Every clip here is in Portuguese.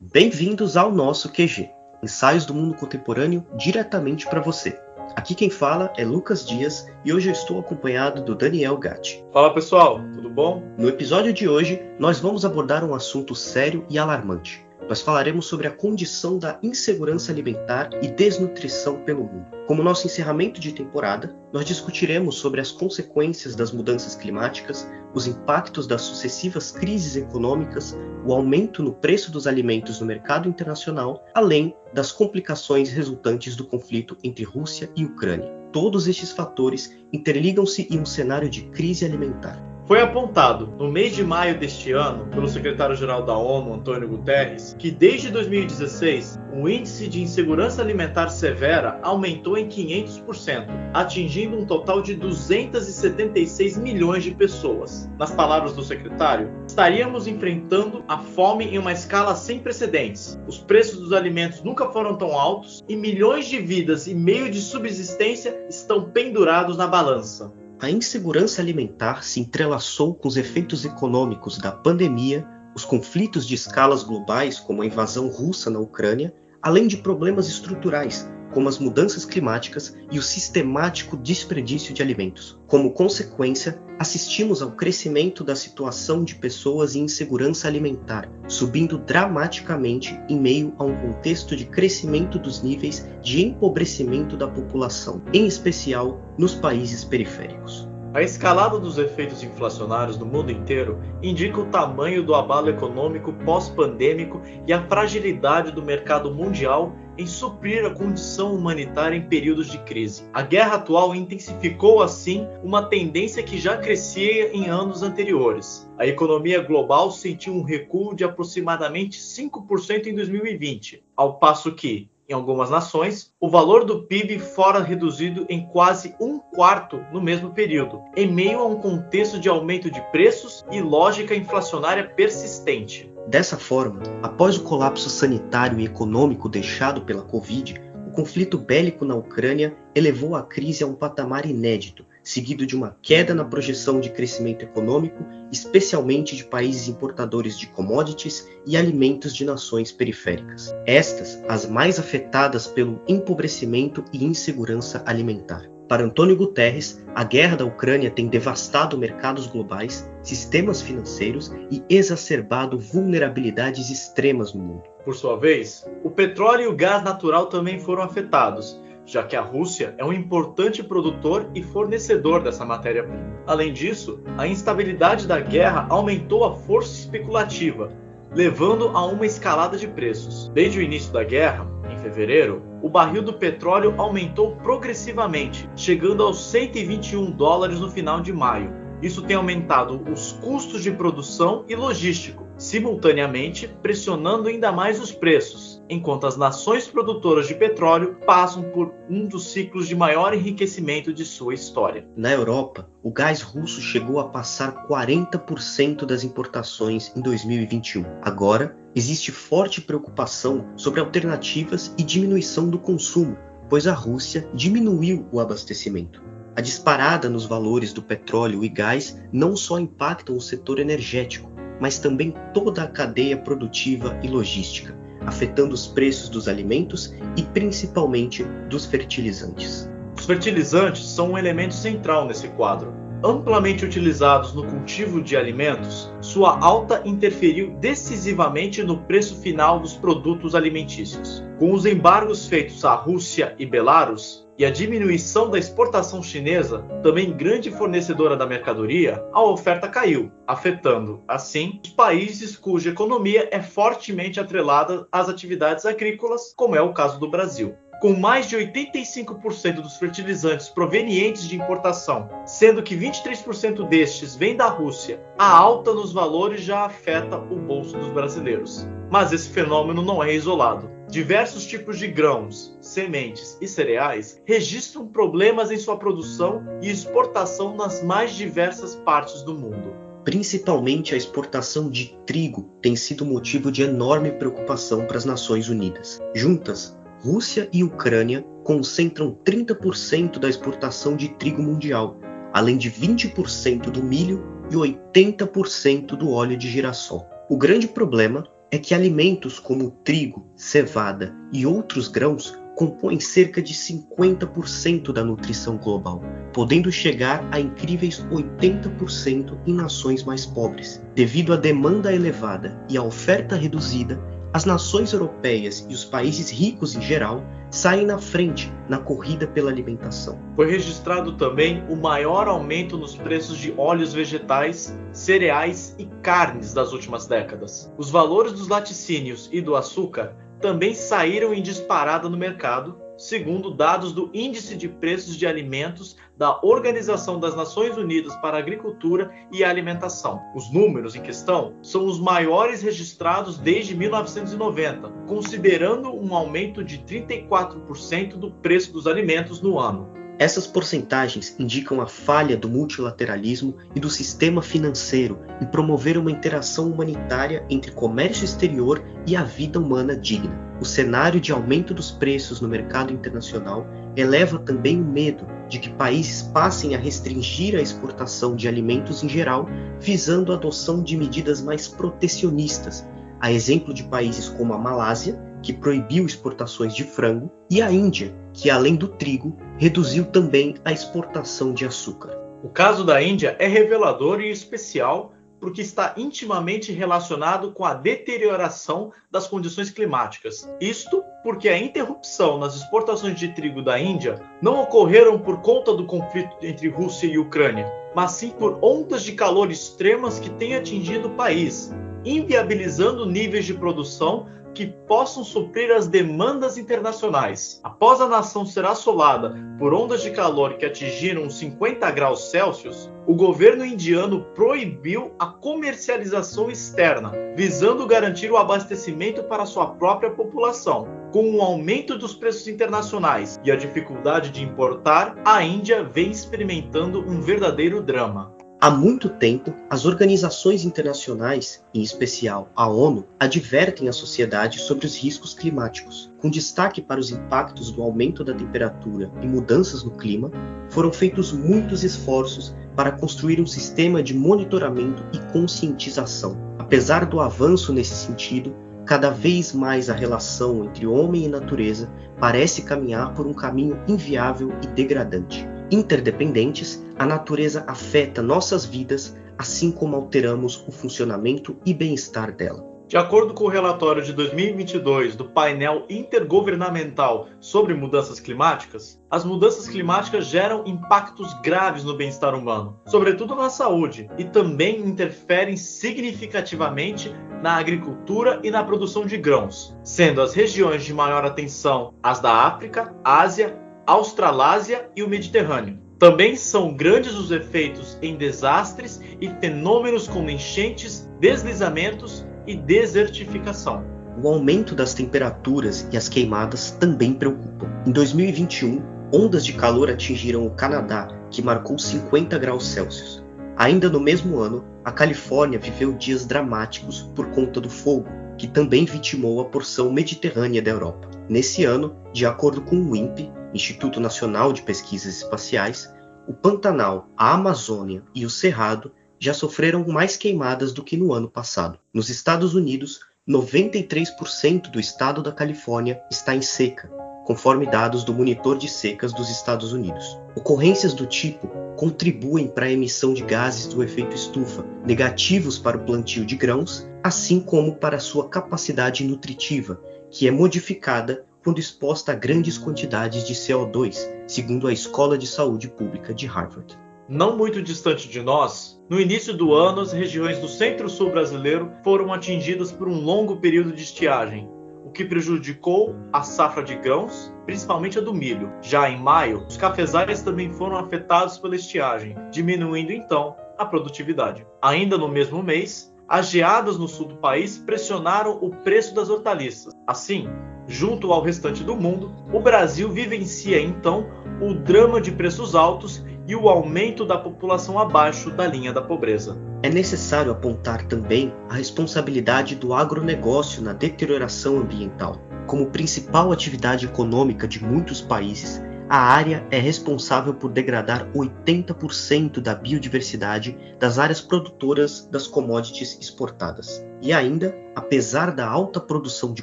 Bem-vindos ao nosso QG, ensaios do mundo contemporâneo diretamente para você. Aqui quem fala é Lucas Dias e hoje eu estou acompanhado do Daniel Gatti. Fala pessoal, tudo bom? No episódio de hoje, nós vamos abordar um assunto sério e alarmante. Nós falaremos sobre a condição da insegurança alimentar e desnutrição pelo mundo. Como nosso encerramento de temporada, nós discutiremos sobre as consequências das mudanças climáticas, os impactos das sucessivas crises econômicas, o aumento no preço dos alimentos no mercado internacional, além das complicações resultantes do conflito entre Rússia e Ucrânia. Todos estes fatores interligam-se em um cenário de crise alimentar. Foi apontado no mês de maio deste ano pelo secretário-geral da ONU, Antônio Guterres, que desde 2016 o índice de insegurança alimentar severa aumentou em 500%, atingindo um total de 276 milhões de pessoas. Nas palavras do secretário, estaríamos enfrentando a fome em uma escala sem precedentes. Os preços dos alimentos nunca foram tão altos e milhões de vidas e meio de subsistência estão pendurados na balança. A insegurança alimentar se entrelaçou com os efeitos econômicos da pandemia, os conflitos de escalas globais, como a invasão russa na Ucrânia, além de problemas estruturais, como as mudanças climáticas e o sistemático desperdício de alimentos. Como consequência, assistimos ao crescimento da situação de pessoas em insegurança alimentar, subindo dramaticamente em meio a um contexto de crescimento dos níveis de empobrecimento da população, em especial nos países periféricos. A escalada dos efeitos inflacionários no mundo inteiro indica o tamanho do abalo econômico pós-pandêmico e a fragilidade do mercado mundial em suprir a condição humanitária em períodos de crise. A guerra atual intensificou, assim, uma tendência que já crescia em anos anteriores. A economia global sentiu um recuo de aproximadamente 5% em 2020, ao passo que, em algumas nações, o valor do PIB fora reduzido em quase um quarto no mesmo período, em meio a um contexto de aumento de preços e lógica inflacionária persistente. Dessa forma, após o colapso sanitário e econômico deixado pela Covid, o conflito bélico na Ucrânia elevou a crise a um patamar inédito, seguido de uma queda na projeção de crescimento econômico, especialmente de países importadores de commodities e alimentos de nações periféricas. Estas, as mais afetadas pelo empobrecimento e insegurança alimentar. Para Antônio Guterres, a guerra da Ucrânia tem devastado mercados globais, sistemas financeiros e exacerbado vulnerabilidades extremas no mundo. Por sua vez, o petróleo e o gás natural também foram afetados, já que a Rússia é um importante produtor e fornecedor dessa matéria-prima. Além disso, a instabilidade da guerra aumentou a força especulativa, levando a uma escalada de preços. Desde o início da guerra, em fevereiro, o barril do petróleo aumentou progressivamente, chegando aos 121 dólares no final de maio. Isso tem aumentado os custos de produção e logístico, simultaneamente pressionando ainda mais os preços, enquanto as nações produtoras de petróleo passam por um dos ciclos de maior enriquecimento de sua história. Na Europa, o gás russo chegou a passar 40% das importações em 2021. Agora, existe forte preocupação sobre alternativas e diminuição do consumo, pois a Rússia diminuiu o abastecimento. A disparada nos valores do petróleo e gás não só impactam o setor energético, mas também toda a cadeia produtiva e logística, afetando os preços dos alimentos e principalmente dos fertilizantes. Os fertilizantes são um elemento central nesse quadro. Amplamente utilizados no cultivo de alimentos, sua alta interferiu decisivamente no preço final dos produtos alimentícios. Com os embargos feitos à Rússia e Belarus, e a diminuição da exportação chinesa, também grande fornecedora da mercadoria, a oferta caiu, afetando, assim, os países cuja economia é fortemente atrelada às atividades agrícolas, como é o caso do Brasil. Com mais de 85% dos fertilizantes provenientes de importação, sendo que 23% destes vêm da Rússia, a alta nos valores já afeta o bolso dos brasileiros. Mas esse fenômeno não é isolado. Diversos tipos de grãos, sementes e cereais registram problemas em sua produção e exportação nas mais diversas partes do mundo. Principalmente a exportação de trigo tem sido motivo de enorme preocupação para as Nações Unidas. Juntas, Rússia e Ucrânia concentram 30% da exportação de trigo mundial, além de 20% do milho e 80% do óleo de girassol. O grande problema é que alimentos como trigo, cevada e outros grãos compõem cerca de 50% da nutrição global, podendo chegar a incríveis 80% em nações mais pobres. Devido à demanda elevada e à oferta reduzida, as nações europeias e os países ricos em geral saem na frente na corrida pela alimentação. Foi registrado também o maior aumento nos preços de óleos vegetais, cereais e carnes das últimas décadas. Os valores dos laticínios e do açúcar também saíram em disparada no mercado, segundo dados do Índice de Preços de Alimentos da Organização das Nações Unidas para a Agricultura e Alimentação. Os números em questão são os maiores registrados desde 1990, considerando um aumento de 34% do preço dos alimentos no ano. Essas porcentagens indicam a falha do multilateralismo e do sistema financeiro em promover uma interação humanitária entre comércio exterior e a vida humana digna. O cenário de aumento dos preços no mercado internacional eleva também o medo de que países passem a restringir a exportação de alimentos em geral, visando a adoção de medidas mais protecionistas, a exemplo de países como a Malásia, que proibiu exportações de frango, e a Índia, que além do trigo, reduziu também a exportação de açúcar. O caso da Índia é revelador e especial porque está intimamente relacionado com a deterioração das condições climáticas. Isto porque a interrupção nas exportações de trigo da Índia não ocorreram por conta do conflito entre Rússia e Ucrânia, mas sim por ondas de calor extremas que têm atingido o país, inviabilizando níveis de produção que possam suprir as demandas internacionais. Após a nação ser assolada por ondas de calor que atingiram 50 graus Celsius, o governo indiano proibiu a comercialização externa, visando garantir o abastecimento para sua própria população. Com o aumento dos preços internacionais e a dificuldade de importar, a Índia vem experimentando um verdadeiro drama. Há muito tempo, as organizações internacionais, em especial a ONU, advertem a sociedade sobre os riscos climáticos. Com destaque para os impactos do aumento da temperatura e mudanças no clima, foram feitos muitos esforços para construir um sistema de monitoramento e conscientização. Apesar do avanço nesse sentido, cada vez mais a relação entre homem e natureza parece caminhar por um caminho inviável e degradante interdependentes, a natureza afeta nossas vidas, assim como alteramos o funcionamento e bem-estar dela. De acordo com o relatório de 2022 do painel intergovernamental sobre mudanças climáticas, as mudanças climáticas geram impactos graves no bem-estar humano, sobretudo na saúde, e também interferem significativamente na agricultura e na produção de grãos, sendo as regiões de maior atenção as da África, Ásia Australásia e o Mediterrâneo. Também são grandes os efeitos em desastres e fenômenos como enchentes, deslizamentos e desertificação. O aumento das temperaturas e as queimadas também preocupam. Em 2021, ondas de calor atingiram o Canadá, que marcou 50 graus Celsius. Ainda no mesmo ano, a Califórnia viveu dias dramáticos por conta do fogo, que também vitimou a porção mediterrânea da Europa. Nesse ano, de acordo com o INPE, Instituto Nacional de Pesquisas Espaciais, o Pantanal, a Amazônia e o Cerrado já sofreram mais queimadas do que no ano passado. Nos Estados Unidos, 93% do estado da Califórnia está em seca, conforme dados do Monitor de Secas dos Estados Unidos. Ocorrências do tipo contribuem para a emissão de gases do efeito estufa, negativos para o plantio de grãos, assim como para sua capacidade nutritiva, que é modificada quando exposta a grandes quantidades de CO2, segundo a Escola de Saúde Pública de Harvard. Não muito distante de nós, no início do ano, as regiões do centro-sul brasileiro foram atingidas por um longo período de estiagem, o que prejudicou a safra de grãos, principalmente a do milho. Já em maio, os cafezais também foram afetados pela estiagem, diminuindo então a produtividade. Ainda no mesmo mês, as geadas no sul do país pressionaram o preço das hortaliças. Assim, junto ao restante do mundo, o Brasil vivencia então o drama de preços altos e o aumento da população abaixo da linha da pobreza. É necessário apontar também a responsabilidade do agronegócio na deterioração ambiental. Como principal atividade econômica de muitos países, a área é responsável por degradar 80% da biodiversidade das áreas produtoras das commodities exportadas. E ainda, apesar da alta produção de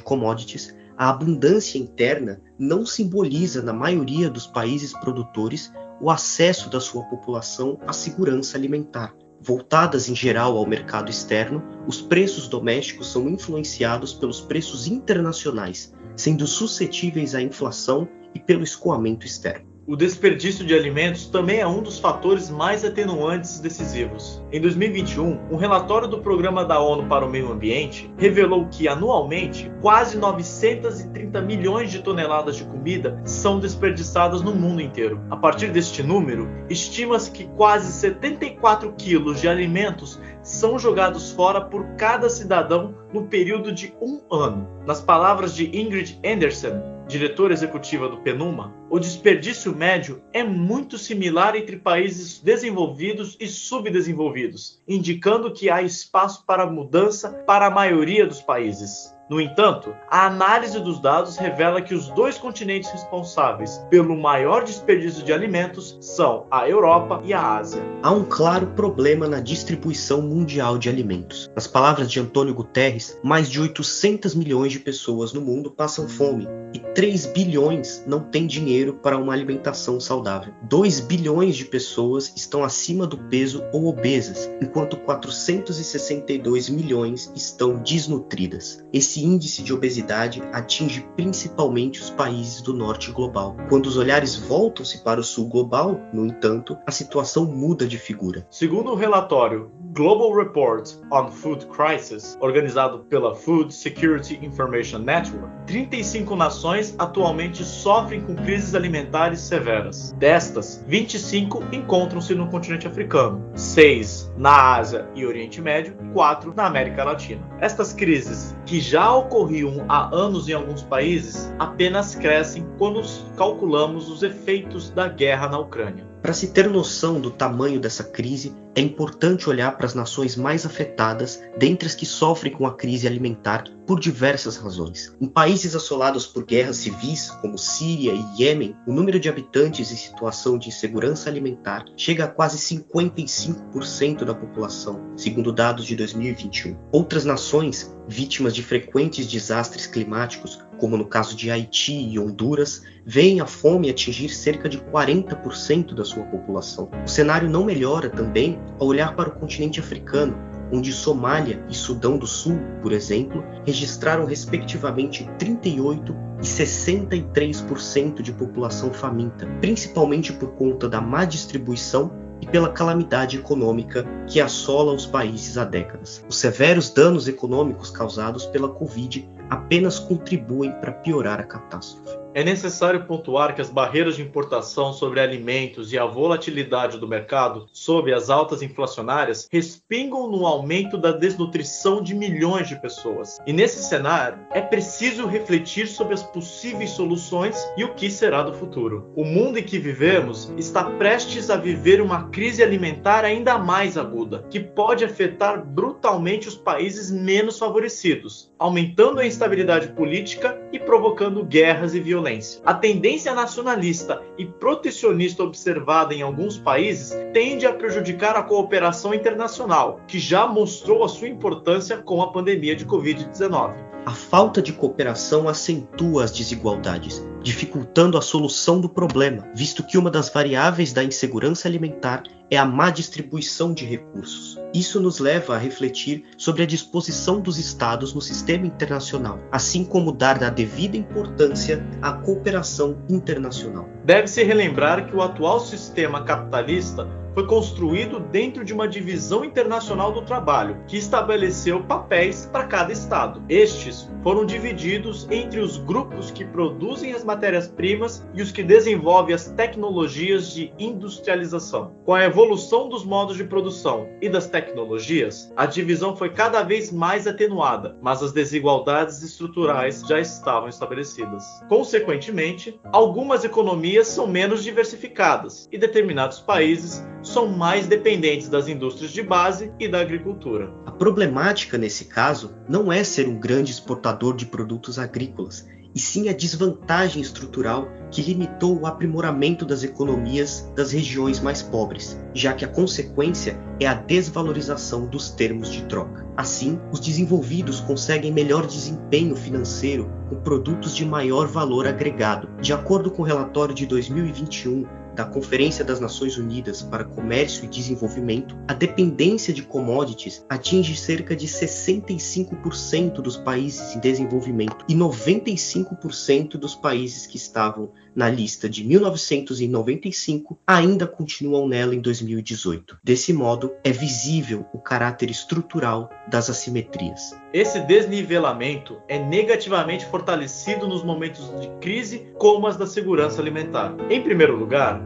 commodities, a abundância interna não simboliza, na maioria dos países produtores, o acesso da sua população à segurança alimentar. Voltadas em geral ao mercado externo, os preços domésticos são influenciados pelos preços internacionais, sendo suscetíveis à inflação e pelo escoamento externo. O desperdício de alimentos também é um dos fatores mais atenuantes decisivos. Em 2021, um relatório do Programa da ONU para o Meio Ambiente revelou que, anualmente, quase 930 milhões de toneladas de comida são desperdiçadas no mundo inteiro. A partir deste número, estima-se que quase 74 quilos de alimentos são jogados fora por cada cidadão no período de um ano. Nas palavras de Ingrid Anderson, diretora executiva do PNUMA, o desperdício médio é muito similar entre países desenvolvidos e subdesenvolvidos, indicando que há espaço para mudança para a maioria dos países. No entanto, a análise dos dados revela que os dois continentes responsáveis pelo maior desperdício de alimentos são a Europa e a Ásia. Há um claro problema na distribuição mundial de alimentos. Nas palavras de Antônio Guterres, mais de 800 milhões de pessoas no mundo passam fome e 3 bilhões não têm dinheiro para uma alimentação saudável. 2 bilhões de pessoas estão acima do peso ou obesas, enquanto 462 milhões estão desnutridas. Esse esse índice de obesidade atinge principalmente os países do norte global. Quando os olhares voltam-se para o sul global, no entanto, a situação muda de figura. Segundo o relatório Global Report on Food Crisis, organizado pela Food Security Information Network, 35 nações atualmente sofrem com crises alimentares severas. Destas, 25 encontram-se no continente africano, 6 na Ásia e Oriente Médio e 4 na América Latina. Estas crises, que já ocorriam há anos em alguns países, apenas crescem quando calculamos os efeitos da guerra na Ucrânia. Para se ter noção do tamanho dessa crise, é importante olhar para as nações mais afetadas, dentre as que sofrem com a crise alimentar por diversas razões. Em países assolados por guerras civis, como Síria e Iêmen, o número de habitantes em situação de insegurança alimentar chega a quase 55% da população, segundo dados de 2021. Outras nações, vítimas de frequentes desastres climáticos, como no caso de Haiti e Honduras, veem a fome atingir cerca de 40% da sua população. O cenário não melhora também ao olhar para o continente africano, onde Somália e Sudão do Sul, por exemplo, registraram respectivamente 38 e 63% de população faminta, principalmente por conta da má distribuição e pela calamidade econômica que assola os países há décadas. Os severos danos econômicos causados pela Covid apenas contribuem para piorar a catástrofe. É necessário pontuar que as barreiras de importação sobre alimentos e a volatilidade do mercado sob as altas inflacionárias respingam no aumento da desnutrição de milhões de pessoas. E nesse cenário, é preciso refletir sobre as possíveis soluções e o que será do futuro. O mundo em que vivemos está prestes a viver uma crise alimentar ainda mais aguda, que pode afetar brutalmente os países menos favorecidos, aumentando a instabilidade política e provocando guerras e violência violência. A tendência nacionalista e protecionista observada em alguns países tende a prejudicar a cooperação internacional, que já mostrou a sua importância com a pandemia de Covid-19. A falta de cooperação acentua as desigualdades, dificultando a solução do problema, visto que uma das variáveis da insegurança alimentar é a má distribuição de recursos. Isso nos leva a refletir sobre a disposição dos Estados no sistema internacional, assim como dar a devida importância à cooperação internacional. Deve-se relembrar que o atual sistema capitalista foi construído dentro de uma divisão internacional do trabalho, que estabeleceu papéis para cada estado. Estes foram divididos entre os grupos que produzem as matérias-primas e os que desenvolvem as tecnologias de industrialização. Com a evolução dos modos de produção e das tecnologias, a divisão foi cada vez mais atenuada, mas as desigualdades estruturais já estavam estabelecidas. Consequentemente, algumas economias são menos diversificadas e determinados países são mais dependentes das indústrias de base e da agricultura. A problemática nesse caso não é ser um grande exportador de produtos agrícolas, e sim a desvantagem estrutural que limitou o aprimoramento das economias das regiões mais pobres, já que a consequência é a desvalorização dos termos de troca. Assim, os desenvolvidos conseguem melhor desempenho financeiro com produtos de maior valor agregado. De acordo com o relatório de 2021 da Conferência das Nações Unidas para Comércio e Desenvolvimento, a dependência de commodities atinge cerca de 65% dos países em desenvolvimento e 95% dos países que estavam na lista de 1995 ainda continuam nela em 2018. Desse modo, é visível o caráter estrutural das assimetrias. Esse desnivelamento é negativamente fortalecido nos momentos de crise, como as da segurança alimentar. Em primeiro lugar,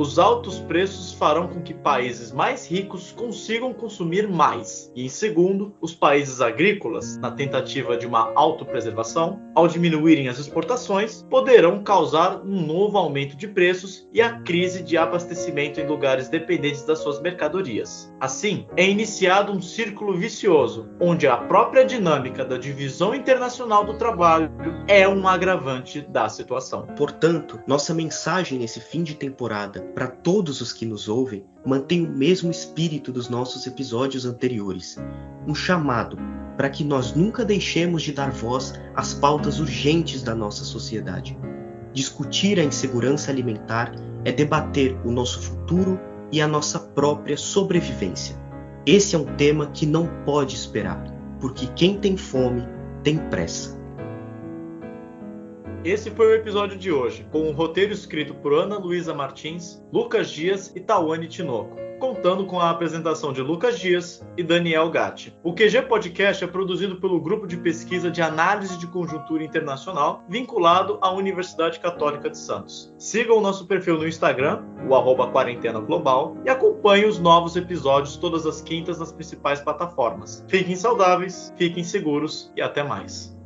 os altos preços farão com que países mais ricos consigam consumir mais. E em segundo, os países agrícolas, na tentativa de uma autopreservação, ao diminuírem as exportações, poderão causar um novo aumento de preços e a crise de abastecimento em lugares dependentes das suas mercadorias. Assim, é iniciado um círculo vicioso, onde a própria dinâmica da divisão internacional do trabalho é um agravante da situação. Portanto, nossa mensagem nesse fim de temporada para todos os que nos ouvem mantém o mesmo espírito dos nossos episódios anteriores, um chamado para que nós nunca deixemos de dar voz às pautas urgentes da nossa sociedade. Discutir a insegurança alimentar é debater o nosso futuro e a nossa própria sobrevivência. Esse é um tema que não pode esperar, porque quem tem fome tem pressa. Esse foi o episódio de hoje, com um roteiro escrito por Ana Luísa Martins, Lucas Dias e Tawane Tinoco, contando com a apresentação de Lucas Dias e Daniel Gatti. O QG Podcast é produzido pelo Grupo de Pesquisa de Análise de Conjuntura Internacional, vinculado à Universidade Católica de Santos. Sigam o nosso perfil no Instagram, o arroba Quarentena Global, e acompanhem os novos episódios todas as quintas nas principais plataformas. Fiquem saudáveis, fiquem seguros e até mais.